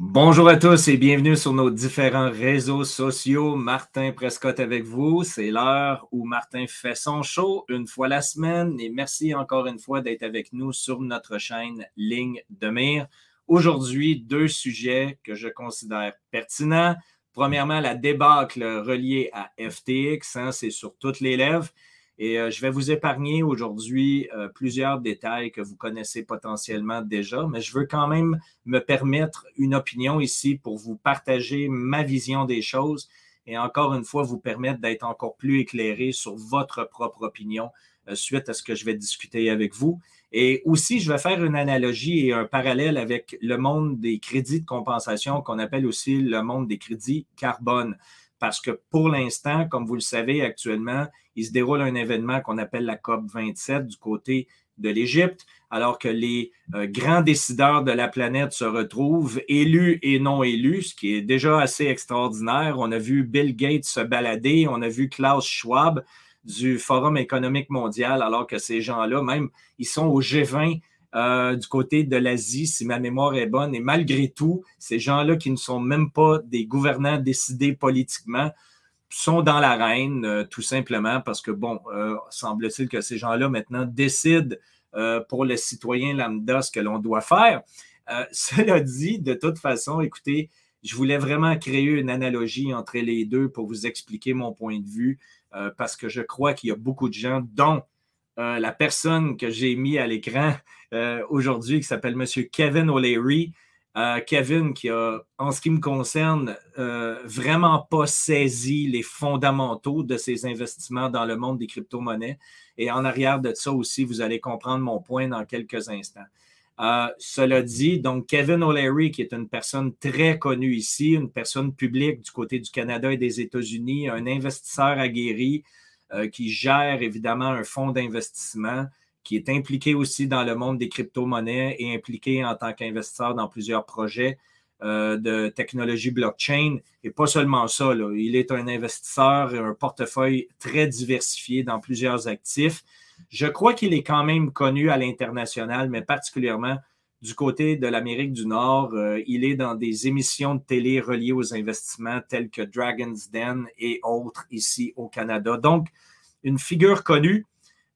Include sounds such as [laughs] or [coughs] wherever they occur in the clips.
Bonjour à tous et bienvenue sur nos différents réseaux sociaux. Martin Prescott avec vous. C'est l'heure où Martin fait son show une fois la semaine et merci encore une fois d'être avec nous sur notre chaîne Ligne de mire. Aujourd'hui, deux sujets que je considère pertinents. Premièrement, la débâcle reliée à FTX, hein, c'est sur toutes les lèvres. Et euh, je vais vous épargner aujourd'hui euh, plusieurs détails que vous connaissez potentiellement déjà, mais je veux quand même me permettre une opinion ici pour vous partager ma vision des choses et encore une fois vous permettre d'être encore plus éclairé sur votre propre opinion euh, suite à ce que je vais discuter avec vous. Et aussi, je vais faire une analogie et un parallèle avec le monde des crédits de compensation qu'on appelle aussi le monde des crédits carbone parce que pour l'instant, comme vous le savez actuellement, il se déroule un événement qu'on appelle la COP 27 du côté de l'Égypte, alors que les euh, grands décideurs de la planète se retrouvent, élus et non élus, ce qui est déjà assez extraordinaire. On a vu Bill Gates se balader, on a vu Klaus Schwab du Forum économique mondial, alors que ces gens-là, même, ils sont au G20 euh, du côté de l'Asie, si ma mémoire est bonne. Et malgré tout, ces gens-là qui ne sont même pas des gouvernants décidés politiquement sont dans l'arène, euh, tout simplement parce que, bon, euh, semble-t-il que ces gens-là maintenant décident pour le citoyen lambda ce que l'on doit faire. [laughs] cela dit, de toute façon, écoutez, je voulais vraiment créer une analogie entre les deux pour vous expliquer mon point de vue, parce que je crois qu'il y a beaucoup de gens, dont euh, la personne que j'ai mis à l'écran euh, aujourd'hui, qui s'appelle M. Kevin O'Leary. Euh, Kevin, qui a, en ce qui me concerne, vraiment pas saisi les fondamentaux de ses investissements dans le monde des crypto-monnaies. Et en arrière de ça aussi, vous allez comprendre mon point dans quelques instants. cela dit, donc Kevin O'Leary, qui est une personne très connue ici, une personne publique du côté du Canada et des États-Unis, un investisseur aguerri, qui gère évidemment un fonds d'investissement, qui est impliqué aussi dans le monde des crypto-monnaies et impliqué en tant qu'investisseur dans plusieurs projets euh, de technologie blockchain. Et pas seulement ça, il est un investisseur et un portefeuille très diversifié dans plusieurs actifs. Je crois qu'il est quand même connu à l'international, mais particulièrement du côté de l'Amérique du Nord. Euh, il est dans des émissions de télé reliées aux investissements telles que Dragon's Den et autres ici au Canada. Donc, une figure connue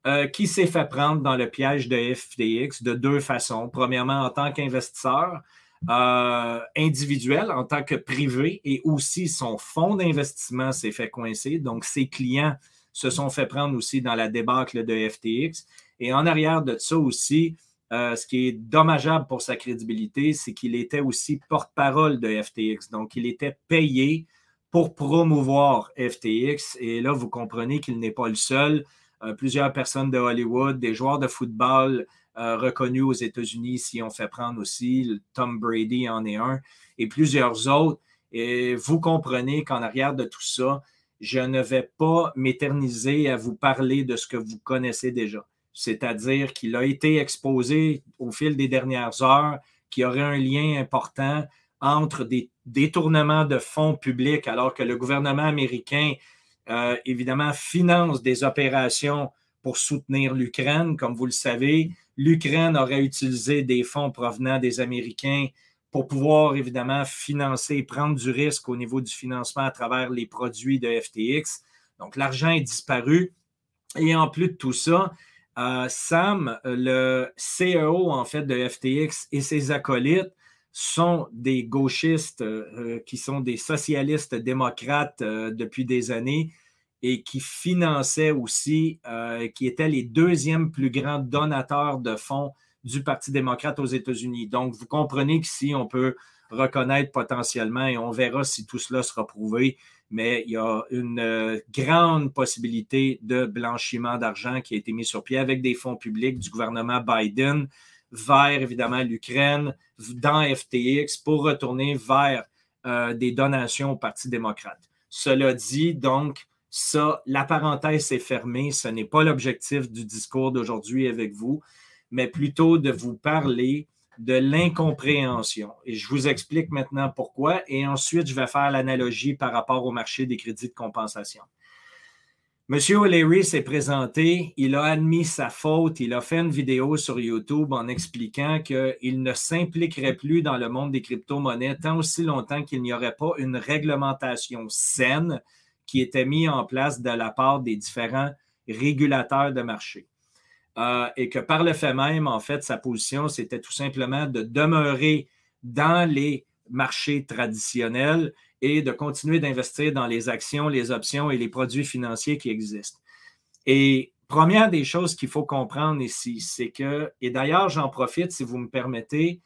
euh, qui s'est fait prendre dans le piège de FTX de deux façons. Premièrement, en tant qu'investisseur euh, individuel, en tant que privé, et aussi son fonds d'investissement s'est fait coincer. Donc, ses clients se sont fait prendre aussi dans la débâcle de FTX. Et en arrière de ça aussi, euh, ce qui est dommageable pour sa crédibilité, c'est qu'il était aussi porte-parole de FTX. Donc, il était payé pour promouvoir FTX. Et là, vous comprenez qu'il n'est pas le seul. Euh, plusieurs personnes de Hollywood, des joueurs de football euh, reconnus aux États-Unis s'y ont fait prendre aussi. Tom Brady en est un et plusieurs autres. Et vous comprenez qu'en arrière de tout ça, je ne vais pas m'éterniser à vous parler de ce que vous connaissez déjà c'est-à-dire qu'il a été exposé au fil des dernières heures qu'il y aurait un lien important entre des détournements de fonds publics alors que le gouvernement américain, euh, évidemment, finance des opérations pour soutenir l'Ukraine. Comme vous le savez, l'Ukraine aurait utilisé des fonds provenant des Américains pour pouvoir, évidemment, financer et prendre du risque au niveau du financement à travers les produits de FTX. Donc, l'argent est disparu. Et en plus de tout ça, euh, Sam, le CEO en fait de FTX et ses acolytes sont des gauchistes euh, qui sont des socialistes démocrates euh, depuis des années et qui finançaient aussi, qui étaient les deuxièmes plus grands donateurs de fonds du Parti démocrate aux États-Unis. Donc, vous comprenez qu'ici, on peut reconnaître potentiellement et on verra si tout cela sera prouvé mais il y a une euh, grande possibilité de blanchiment d'argent qui a été mis sur pied avec des fonds publics du gouvernement Biden vers évidemment l'Ukraine, dans FTX, pour retourner vers euh, des donations au Parti démocrate. Cela dit, donc, ça, la parenthèse est fermée. Ce n'est pas l'objectif du discours d'aujourd'hui avec vous, mais plutôt de vous parler de l'incompréhension. Et je vous explique maintenant pourquoi. Et ensuite, je vais faire l'analogie par rapport au marché des crédits de compensation. Monsieur O'Leary s'est présenté, il a admis sa faute, il a fait une vidéo sur YouTube en expliquant qu'il ne s'impliquerait plus dans le monde des crypto-monnaies tant aussi longtemps qu'il n'y aurait pas une réglementation saine qui était mise en place de la part des différents régulateurs de marché. Euh, et que par le fait même, en fait, sa position, c'était tout simplement de demeurer dans les marchés traditionnels et de continuer d'investir dans les actions, les options et les produits financiers qui existent. Et première des choses qu'il faut comprendre ici, c'est que, et d'ailleurs, j'en profite, si vous me permettez,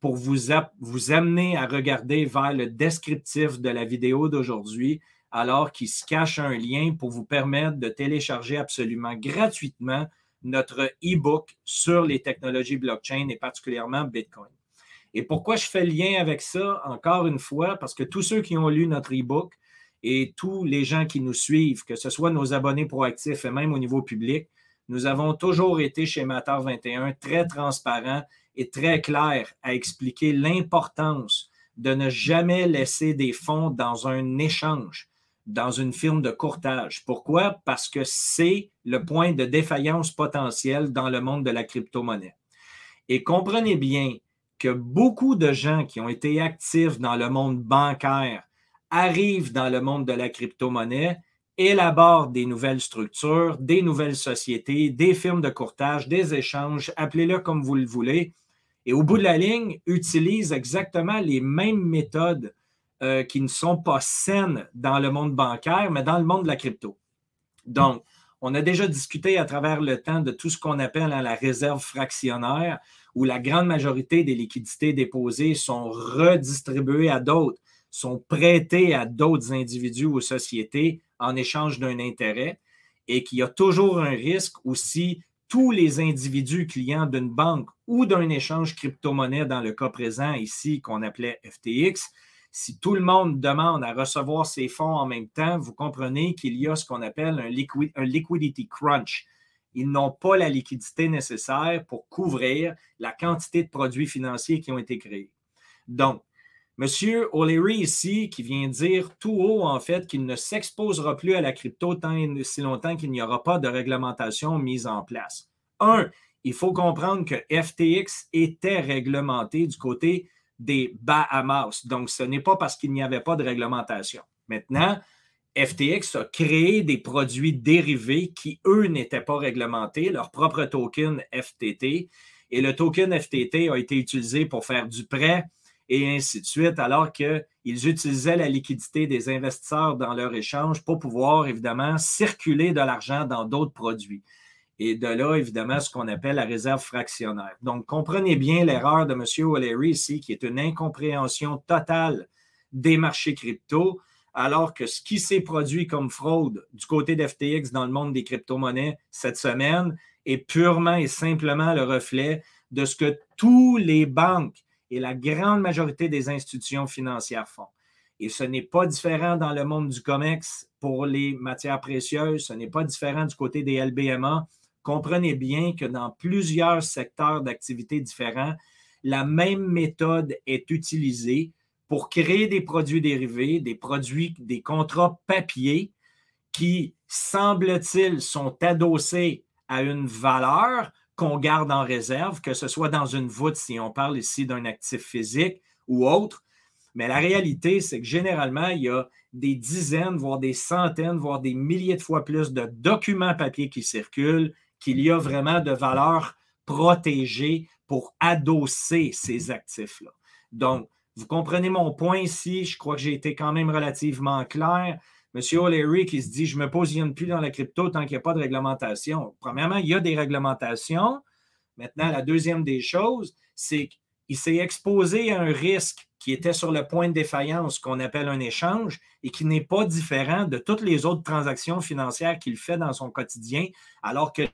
pour vous, vous amener à regarder vers le descriptif de la vidéo d'aujourd'hui, alors qu'il se cache un lien pour vous permettre de télécharger absolument gratuitement notre e-book sur les technologies blockchain et particulièrement Bitcoin. Et pourquoi je fais le lien avec ça, encore une fois, parce que tous ceux qui ont lu notre e-book et tous les gens qui nous suivent, que ce soit nos abonnés proactifs et même au niveau public, nous avons toujours été chez Matter 21 très transparents et très clairs à expliquer l'importance de ne jamais laisser des fonds dans un échange, dans une firme de courtage. Pourquoi? Parce que c'est le point de défaillance potentielle dans le monde de la crypto-monnaie. Et comprenez bien que beaucoup de gens qui ont été actifs dans le monde bancaire arrivent dans le monde de la crypto-monnaie, élaborent des nouvelles structures, des nouvelles sociétés, des firmes de courtage, des échanges, appelez-le comme vous le voulez, et au bout de la ligne, utilisent exactement les mêmes méthodes euh, qui ne sont pas saines dans le monde bancaire, mais dans le monde de la crypto. Donc, on a déjà discuté à travers le temps de tout ce qu'on appelle hein, la réserve fractionnaire où la grande majorité des liquidités déposées sont redistribuées à d'autres, sont prêtées à d'autres individus ou sociétés en échange d'un intérêt et qu'il y a toujours un risque aussi tous les individus clients d'une banque ou d'un échange crypto-monnaie dans le cas présent ici qu'on appelait FTX, si tout le monde demande à recevoir ses fonds en même temps, vous comprenez qu'il y a ce qu'on appelle un, liquidity crunch ils n'ont pas la liquidité nécessaire pour couvrir la quantité de produits financiers qui ont été créés. Donc, M. O'Leary ici, qui vient dire tout haut, en fait, qu'il ne s'exposera plus à la crypto tant et si longtemps qu'il n'y aura pas de réglementation mise en place. Un, il faut comprendre que FTX était réglementé du côté des Bahamas. Donc, ce n'est pas parce qu'il n'y avait pas de réglementation. Maintenant, FTX a créé des produits dérivés qui, eux, n'étaient pas réglementés, leur propre token FTT. Et le token FTT a été utilisé pour faire du prêt et ainsi de suite, alors qu'ils utilisaient la liquidité des investisseurs dans leur échange pour pouvoir, évidemment, circuler de l'argent dans d'autres produits. Et de là, évidemment, ce qu'on appelle la réserve fractionnaire. Donc, comprenez bien l'erreur de M. O'Leary ici, qui est une incompréhension totale des marchés crypto alors que ce qui s'est produit comme fraude du côté d'FTX dans le monde des crypto-monnaies cette semaine est purement et simplement le reflet de ce que tous les banques et la grande majorité des institutions financières font. Et ce n'est pas différent dans le monde du COMEX pour les matières précieuses, ce n'est pas différent du côté des LBMA. Comprenez bien que dans plusieurs secteurs d'activité différents, la même méthode est utilisée pour créer des produits dérivés, des produits, des contrats papier qui, semble-t-il, sont adossés à une valeur qu'on garde en réserve, que ce soit dans une voûte, si on parle ici d'un actif physique ou autre. Mais la réalité, c'est que généralement, il y a des dizaines, voire des centaines, voire des milliers de fois plus de documents papier qui circulent, qu'il y a vraiment de valeur protégée pour adosser ces actifs-là. Donc, vous comprenez mon point ici. Je crois que j'ai été quand même relativement clair. Monsieur O'Leary qui se dit Je ne me positionne plus dans la crypto tant qu'il n'y a pas de réglementation. Premièrement, il y a des réglementations. Maintenant, la deuxième des choses, c'est qu'il s'est exposé à un risque qui était sur le point de défaillance, qu'on appelle un échange, et qui n'est pas différent de toutes les autres transactions financières qu'il fait dans son quotidien, alors qu'il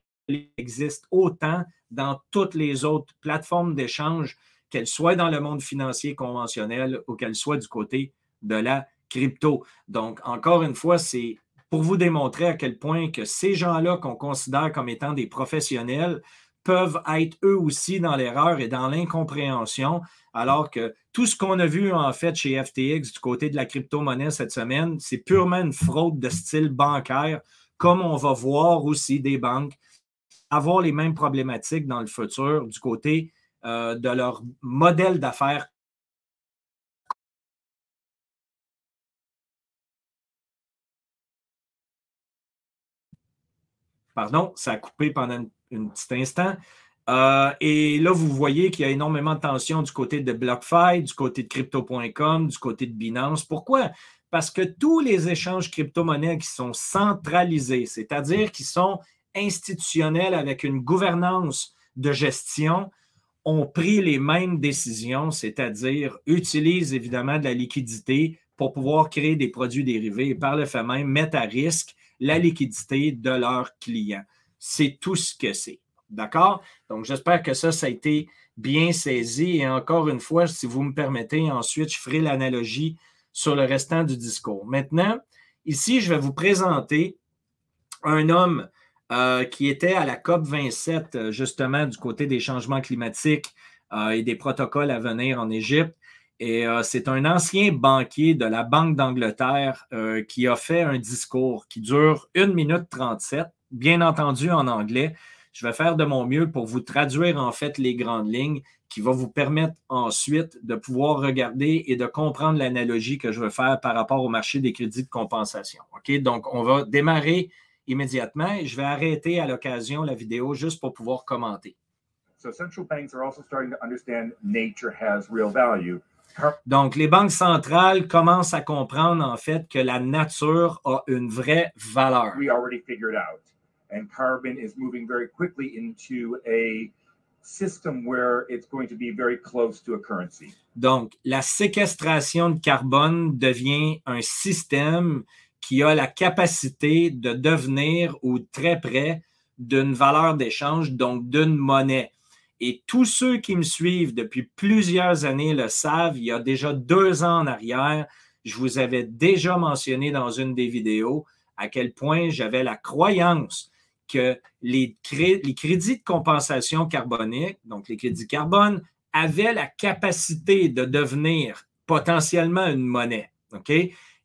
existe autant dans toutes les autres plateformes d'échange qu'elle soit dans le monde financier conventionnel ou qu'elle soit du côté de la crypto. Donc, encore une fois, c'est pour vous démontrer à quel point que ces gens-là qu'on considère comme étant des professionnels peuvent être eux aussi dans l'erreur et dans l'incompréhension, alors que tout ce qu'on a vu en fait chez FTX du côté de la crypto-monnaie cette semaine, c'est purement une fraude de style bancaire comme on va voir aussi des banques avoir les mêmes problématiques dans le futur du côté euh, de leur modèle d'affaires Pardon, ça a coupé pendant un, petit instant. Euh, et là, vous voyez qu'il y a énormément de tensions du côté de BlockFi, du côté de crypto.com, du côté de Binance. Pourquoi? Parce que tous les échanges crypto-monnaies qui sont centralisés, c'est-à-dire qui sont institutionnels avec une gouvernance de gestion, ont pris les mêmes décisions, c'est-à-dire utilisent évidemment de la liquidité pour pouvoir créer des produits dérivés et par le fait même mettre à risque la liquidité de leurs clients. C'est tout ce que c'est. D'accord? Donc, j'espère que ça, ça a été bien saisi. Et encore une fois, si vous me permettez, ensuite, je ferai l'analogie sur le restant du discours. Maintenant, ici, je vais vous présenter un homme euh, qui était à la COP 27, euh, justement, du côté des changements climatiques euh, et des protocoles à venir en Égypte. Et c'est un ancien banquier de la Banque d'Angleterre qui a fait un discours qui dure 1 minute 37, bien entendu en anglais. Je vais faire de mon mieux pour vous traduire en fait les grandes lignes qui va vous permettre ensuite de pouvoir regarder et de comprendre l'analogie que je veux faire par rapport au marché des crédits de compensation. OK? Donc, on va démarrer immédiatement et je vais arrêter à l'occasion la vidéo juste pour pouvoir commenter. Donc, les banques centrales commencent à comprendre en fait que la nature a une vraie valeur. We already figured out. And carbon is moving very quickly into a system where it's going to be very close to a currency. Donc, la séquestration de carbone devient un système qui a la capacité de devenir ou très près d'une valeur d'échange, donc d'une monnaie. Et tous ceux qui me suivent depuis plusieurs années le savent, il y a déjà deux ans en arrière, je vous avais déjà mentionné dans une des vidéos à quel point j'avais la croyance que les, crédits de compensation carbonique, donc les crédits carbone, avaient la capacité de devenir potentiellement une monnaie. OK?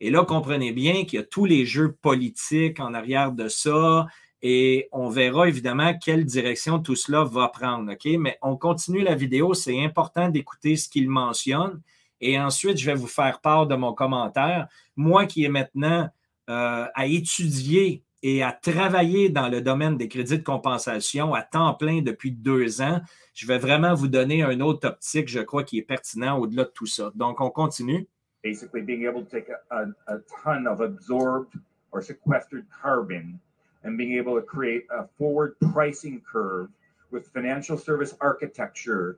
Et là, comprenez bien qu'il y a tous les jeux politiques en arrière de ça et on verra évidemment quelle direction tout cela va prendre. OK? Mais on continue la vidéo. C'est important d'écouter ce qu'il mentionne. Et ensuite, je vais vous faire part de mon commentaire. Moi qui est maintenant euh, à étudier et à travailler dans le domaine des crédits de compensation à temps plein depuis deux ans, je vais vraiment vous donner un autre optique, je crois, qui est pertinent au-delà de tout ça. Donc, on continue. Basically, being able to take a, a, ton of absorbed or sequestered carbon and being able to create a forward pricing curve with financial service architecture.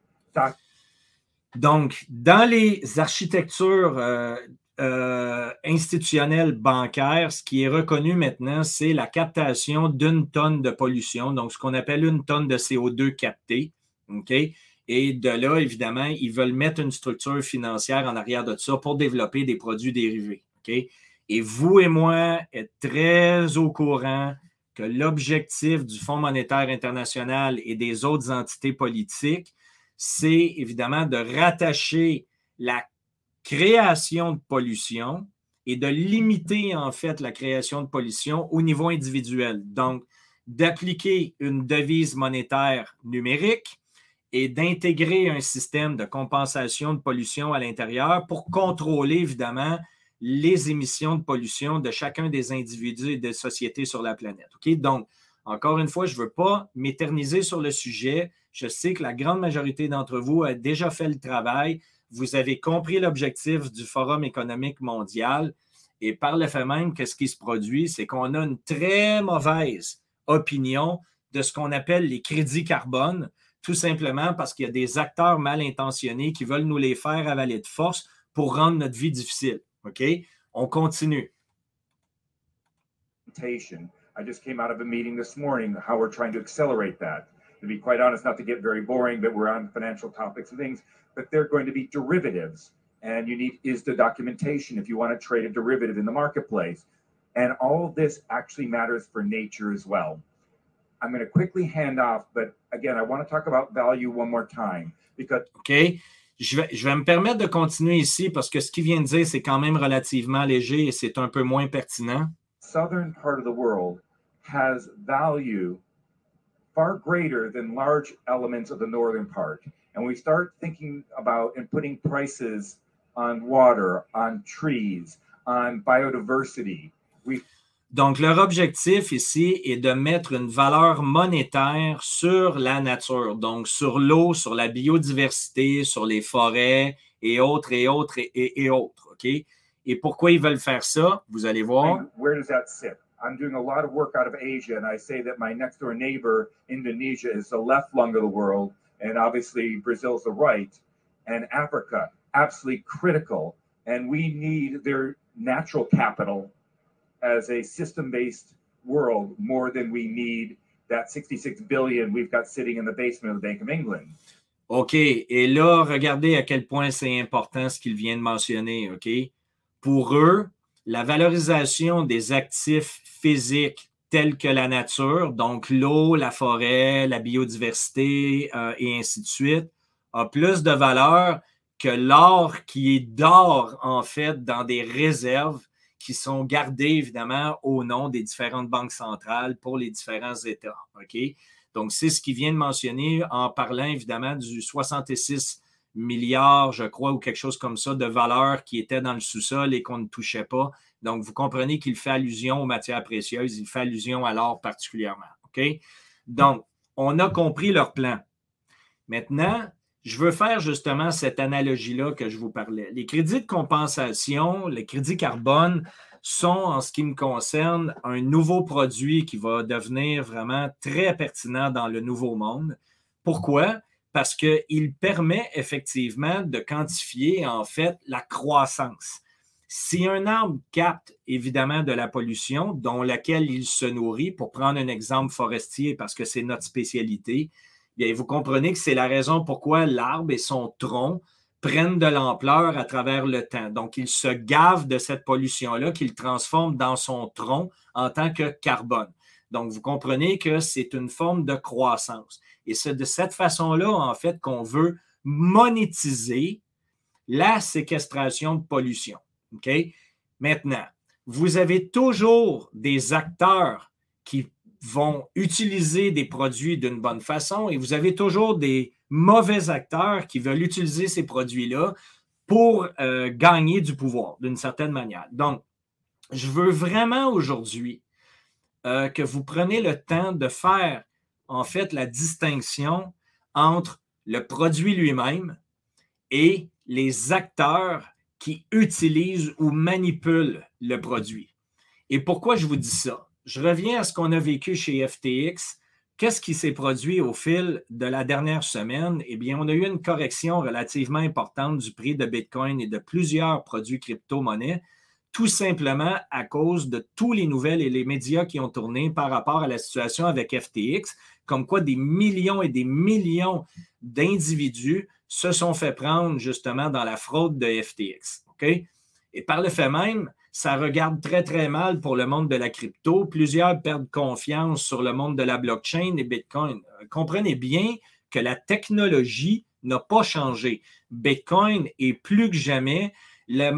Donc, dans les architectures euh, euh, institutionnel bancaire, ce qui est reconnu maintenant, c'est la captation d'une tonne de pollution, donc ce qu'on appelle une tonne de CO2 capté. OK? Et de là, évidemment, ils veulent mettre une structure financière en arrière de ça pour développer des produits dérivés. Et vous et moi êtes très au courant que l'objectif du Fonds monétaire international et des autres entités politiques, c'est évidemment de rattacher la création de pollution et de limiter en fait la création de pollution au niveau individuel. Donc, d'appliquer une devise monétaire numérique et d'intégrer un système de compensation de pollution à l'intérieur pour contrôler évidemment les émissions de pollution de chacun des individus et des sociétés sur la planète. Donc, encore une fois, je ne veux pas m'éterniser sur le sujet. Je sais que la grande majorité d'entre vous a déjà fait le travail vous avez compris l'objectif du Forum économique mondial. Et par le fait même, qu'est-ce qui se produit? C'est qu'on a une très mauvaise opinion de ce qu'on appelle les crédits carbone, tout simplement parce qu'il y a des acteurs mal intentionnés qui veulent nous les faire avaler de force pour rendre notre vie difficile. OK? On continue. I just came out of a meeting this morning how we're trying to accelerate that. To be quite honest, not to get very boring, but we're on financial topics and things. but they're going to be derivatives. And you need is the documentation if you want to trade a derivative in the marketplace. And all of this actually matters for nature as well. I'm going to quickly hand off, but again, I want to talk about value one more time because. OK. Je vais, je vais, me permettre de continuer ici parce que ce qu'il vient de dire, c'est quand même relativement léger et c'est un peu moins pertinent. Southern part of the world has value far greater than large elements of the northern part. And we start thinking about and putting prices on water, on trees, on biodiversity. We Donc, leur objectif ici est de mettre une valeur monétaire sur la nature, donc sur l'eau, sur la biodiversité, sur les forêts et autres et autres et, et, et autres. OK? Et pourquoi ils veulent faire ça? Vous allez voir. Where does that sit? I'm doing a lot of work out of Asia, and I say that my next door neighbor, Indonesia, is the left lung of the world, and obviously Brazil's the right, and Africa, absolutely critical. And we need their natural capital as a system based world more than we need that 66 billion we've got sitting in the basement of the Bank of England. OK. Et là, regardez à quel point c'est important ce qu'il vient de mentionner. OK? Pour eux, la valorisation des actifs physiques tels que la nature, donc l'eau, la forêt, la biodiversité euh, et ainsi de suite, a plus de valeur que l'or qui est d'or, en fait, dans des réserves qui sont gardées, évidemment, au nom des différentes banques centrales pour les différents États. OK? Donc, c'est ce qu'il vient de mentionner en parlant, évidemment, du 66 milliards, je crois, ou quelque chose comme ça, de valeur qui était dans le sous-sol et qu'on ne touchait pas. Donc, vous comprenez qu'il fait allusion aux matières précieuses, il fait allusion à l'or particulièrement. OK? Donc, on a compris leur plan. Maintenant, je veux faire justement cette analogie-là que je vous parlais. Les crédits de compensation, les crédits carbone sont, en ce qui me concerne, un nouveau produit qui va devenir vraiment très pertinent dans le nouveau monde. Pourquoi? Parce qu'il permet effectivement de quantifier en fait la croissance. Si un arbre capte évidemment de la pollution dont laquelle il se nourrit, pour prendre un exemple forestier parce que c'est notre spécialité, vous comprenez que c'est la raison pourquoi l'arbre et son tronc prennent de l'ampleur à travers le temps. Donc, il se gave de cette pollution-là qu'il transforme dans son tronc en tant que carbone. Donc, vous comprenez que c'est une forme de croissance. Et c'est de cette façon-là, en fait, qu'on veut monétiser la séquestration de pollution. Maintenant, vous avez toujours des acteurs qui vont utiliser des produits d'une bonne façon et vous avez toujours des mauvais acteurs qui veulent utiliser ces produits-là pour euh, gagner du pouvoir d'une certaine manière. Donc, je veux vraiment aujourd'hui euh, que vous preniez le temps de faire en fait la distinction entre le produit lui-même et les acteurs qui utilisent ou manipulent le produit. Et pourquoi je vous dis ça? Je reviens à ce qu'on a vécu chez FTX. Qu'est-ce qui s'est produit au fil de la dernière semaine? Eh bien, on a eu une correction relativement importante du prix de Bitcoin et de plusieurs produits crypto-monnaies tout simplement à cause de tous les nouvelles et les médias qui ont tourné par rapport à la situation avec FTX, comme quoi des millions et des millions d'individus se sont fait prendre justement dans la fraude de FTX. Et par le fait même, ça regarde très, très mal pour le monde de la crypto. Plusieurs perdent confiance sur le monde de la blockchain et Bitcoin. Euh, comprenez bien que la technologie n'a pas changé. Bitcoin est plus que jamais la,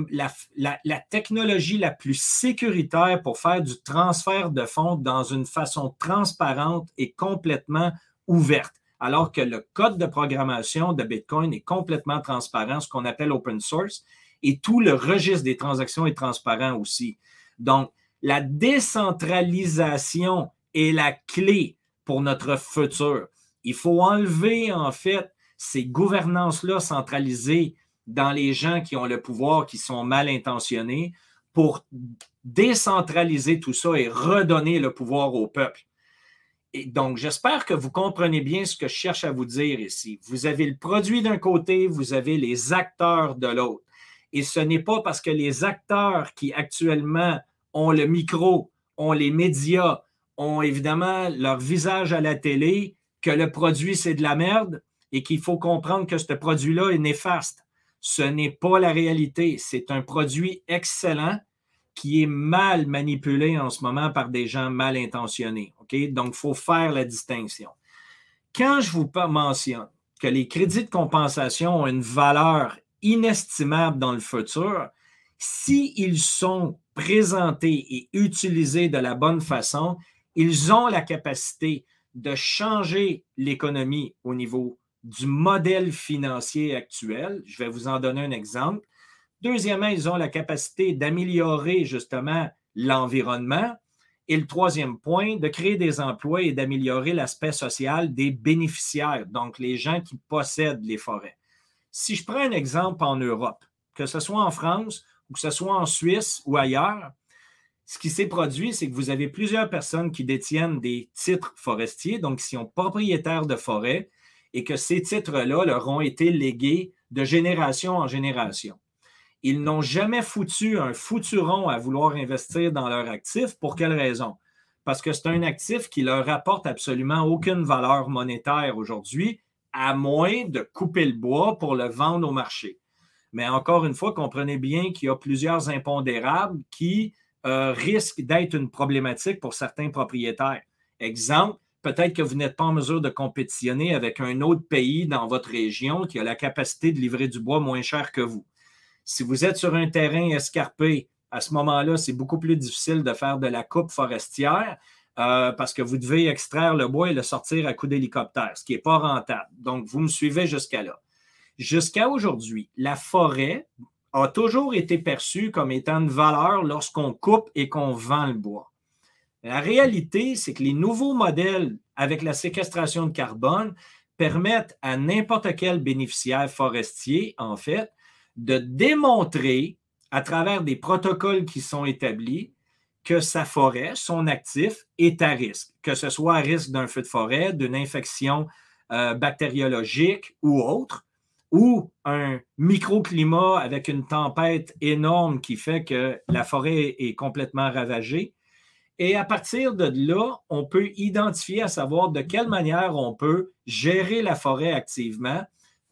la, technologie la plus sécuritaire pour faire du transfert de fonds dans une façon transparente et complètement ouverte, alors que le code de programmation de Bitcoin est complètement transparent, ce qu'on appelle open source, et tout le registre des transactions est transparent aussi. Donc, la décentralisation est la clé pour notre futur. Il faut enlever, en fait, ces gouvernances-là centralisées dans les gens qui ont le pouvoir, qui sont mal intentionnés, pour décentraliser tout ça et redonner le pouvoir au peuple. Et donc, j'espère que vous comprenez bien ce que je cherche à vous dire ici. Vous avez le produit d'un côté, vous avez les acteurs de l'autre. Et ce n'est pas parce que les acteurs qui actuellement ont le micro, ont les médias, ont évidemment leur visage à la télé, que le produit, c'est de la merde et qu'il faut comprendre que ce produit-là est néfaste. Ce n'est pas la réalité. C'est un produit excellent qui est mal manipulé en ce moment par des gens mal intentionnés. Donc, il faut faire la distinction. Quand je vous mentionne que les crédits de compensation ont une valeur inestimable dans le futur, s'ils sont présentés et utilisés de la bonne façon, ils ont la capacité de changer l'économie au niveau du modèle financier actuel. Je vais vous en donner un exemple. Deuxièmement, ils ont la capacité d'améliorer justement l'environnement. Et le troisième point, de créer des emplois et d'améliorer l'aspect social des bénéficiaires, donc les gens qui possèdent les forêts. Si je prends un exemple en Europe, que ce soit en France ou que ce soit en Suisse ou ailleurs, ce qui s'est produit, c'est que vous avez plusieurs personnes qui détiennent des titres forestiers, donc qui sont propriétaires de forêts, et que ces titres-là leur ont été légués de génération en génération. Ils n'ont jamais foutu un fouturon à vouloir investir dans leur actif. Pour quelle raison? Parce que c'est un actif qui leur apporte absolument aucune valeur monétaire aujourd'hui, à moins de couper le bois pour le vendre au marché. Mais encore une fois, comprenez bien qu'il y a plusieurs impondérables qui euh, risquent d'être une problématique pour certains propriétaires. Exemple, peut-être que vous n'êtes pas en mesure de compétitionner avec un autre pays dans votre région qui a la capacité de livrer du bois moins cher que vous. Si vous êtes sur un terrain escarpé, à ce moment-là, c'est beaucoup plus difficile de faire de la coupe forestière euh, parce que vous devez extraire le bois et le sortir à coup d'hélicoptère, ce qui n'est pas rentable. Donc, vous me suivez jusqu'à là. Jusqu'à aujourd'hui, la forêt a toujours été perçue comme étant une valeur lorsqu'on coupe et qu'on vend le bois. La réalité, c'est que les nouveaux modèles avec la séquestration de carbone permettent à n'importe quel bénéficiaire forestier, en fait, de démontrer à travers des protocoles qui sont établis que sa forêt, son actif, est à risque, que ce soit à risque d'un feu de forêt, d'une infection euh, bactériologique ou autre, ou un microclimat avec une tempête énorme qui fait que la forêt est complètement ravagée. Et à partir de là, on peut identifier à savoir de quelle manière on peut gérer la forêt activement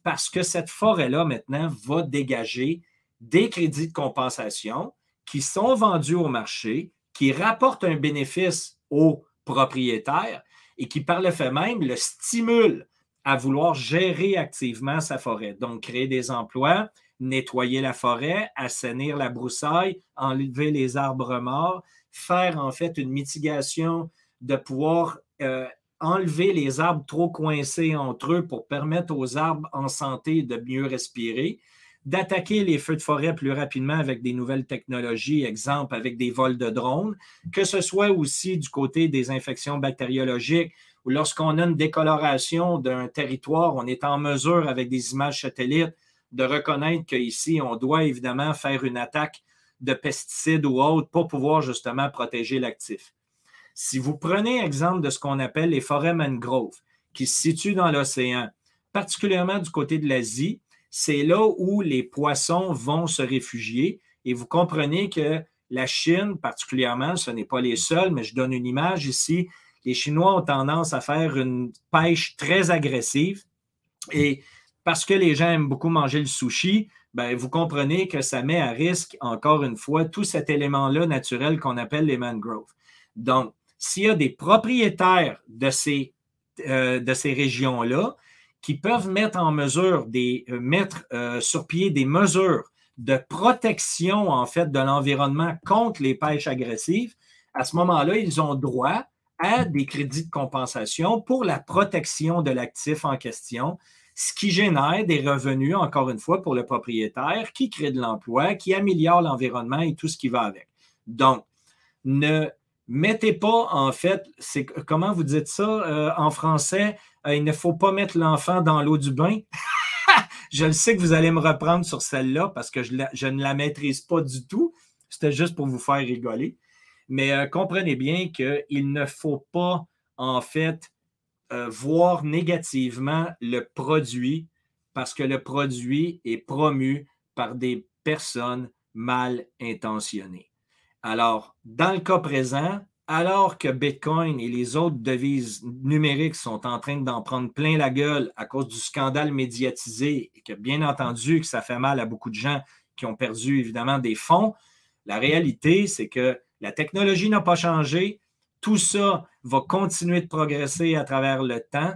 parce que cette forêt-là, maintenant, va dégager des crédits de compensation qui sont vendus au marché, qui rapportent un bénéfice aux propriétaires et qui, par le fait même, le stimulent à vouloir gérer activement sa forêt. Donc, créer des emplois, nettoyer la forêt, assainir la broussaille, enlever les arbres morts, faire en fait une mitigation de pouvoir euh, enlever les arbres trop coincés entre eux pour permettre aux arbres en santé de mieux respirer, d'attaquer les feux de forêt plus rapidement avec des nouvelles technologies, exemple avec des vols de drones, que ce soit aussi du côté des infections bactériologiques ou lorsqu'on a une décoloration d'un territoire, on est en mesure avec des images satellites de reconnaître qu'ici, on doit évidemment faire une attaque de pesticides ou autres pour pouvoir justement protéger l'actif. Si vous prenez exemple de ce qu'on appelle les forêts mangroves, qui se situent dans l'océan, particulièrement du côté de l'Asie, c'est là où les poissons vont se réfugier. Et vous comprenez que la Chine, particulièrement, ce n'est pas les seuls, mais je donne une image ici. Les Chinois ont tendance à faire une pêche très agressive. Et parce que les gens aiment beaucoup manger le sushi, ben, vous comprenez que ça met à risque, encore une fois, tout cet élément-là naturel qu'on appelle les mangroves. Donc, s'il y a des propriétaires de ces, euh, de ces régions-là qui peuvent mettre en mesure des, euh, mettre euh, sur pied des mesures de protection en fait de l'environnement contre les pêches agressives, à ce moment-là, ils ont droit à des crédits de compensation pour la protection de l'actif en question, ce qui génère des revenus, encore une fois, pour le propriétaire, qui crée de l'emploi, qui améliore l'environnement et tout ce qui va avec. Donc, ne mettez pas, en fait, c'est comment vous dites ça euh, en français, euh, il ne faut pas mettre l'enfant dans l'eau du bain? [laughs] je le sais que vous allez me reprendre sur celle-là parce que je, ne la maîtrise pas du tout. C'était juste pour vous faire rigoler. Mais euh, comprenez bien qu'il ne faut pas, en fait, voir négativement le produit parce que le produit est promu par des personnes mal intentionnées. Alors, dans le cas présent, alors que Bitcoin et les autres devises numériques sont en train d'en prendre plein la gueule à cause du scandale médiatisé et que bien entendu que ça fait mal à beaucoup de gens qui ont perdu évidemment des fonds, la réalité, c'est que la technologie n'a pas changé. Tout ça va continuer de progresser à travers le temps.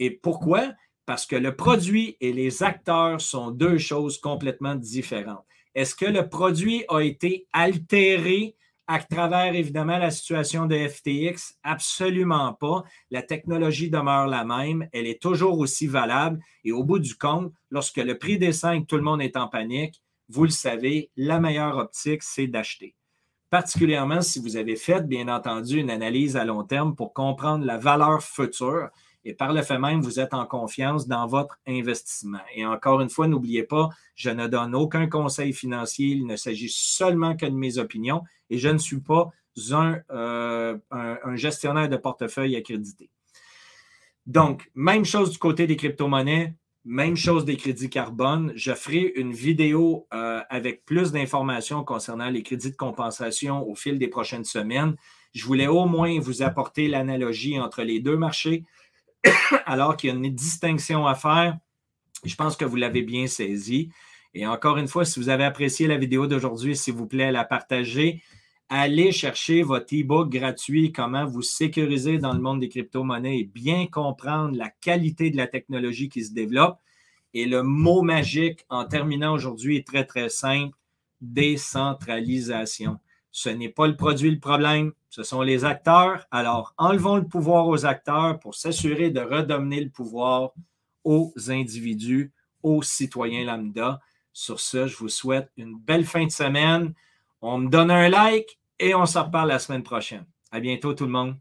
Et pourquoi? Parce que le produit et les acteurs sont deux choses complètement différentes. Est-ce que le produit a été altéré à travers évidemment la situation de FTX? Absolument pas. La technologie demeure la même. Elle est toujours aussi valable. Et au bout du compte, lorsque le prix descend et que tout le monde est en panique, vous le savez, la meilleure optique, c'est d'acheter. Particulièrement si vous avez fait, bien entendu, une analyse à long terme pour comprendre la valeur future et par le fait même, vous êtes en confiance dans votre investissement. Et encore une fois, n'oubliez pas, je ne donne aucun conseil financier. Il ne s'agit seulement que de mes opinions et je ne suis pas un, euh, gestionnaire de portefeuille accrédité. Donc, même chose du côté des crypto-monnaies, même chose des crédits carbone. Je ferai une vidéo euh, avec plus d'informations concernant les crédits de compensation au fil des prochaines semaines. Je voulais au moins vous apporter l'analogie entre les deux marchés, [coughs] alors qu'il y a une distinction à faire. Je pense que vous l'avez bien saisi. Et encore une fois, si vous avez apprécié la vidéo d'aujourd'hui, s'il vous plaît, la partager. Allez chercher votre e-book gratuit, comment vous sécuriser dans le monde des crypto-monnaies et bien comprendre la qualité de la technologie qui se développe. Et le mot magique en terminant aujourd'hui est très, très simple, décentralisation. Ce n'est pas le produit le problème, ce sont les acteurs. Alors, enlevons le pouvoir aux acteurs pour s'assurer de redonner le pouvoir aux individus, aux citoyens lambda. Sur ce, je vous souhaite une belle fin de semaine. On me donne un like et on s'en reparle la semaine prochaine. À bientôt tout le monde.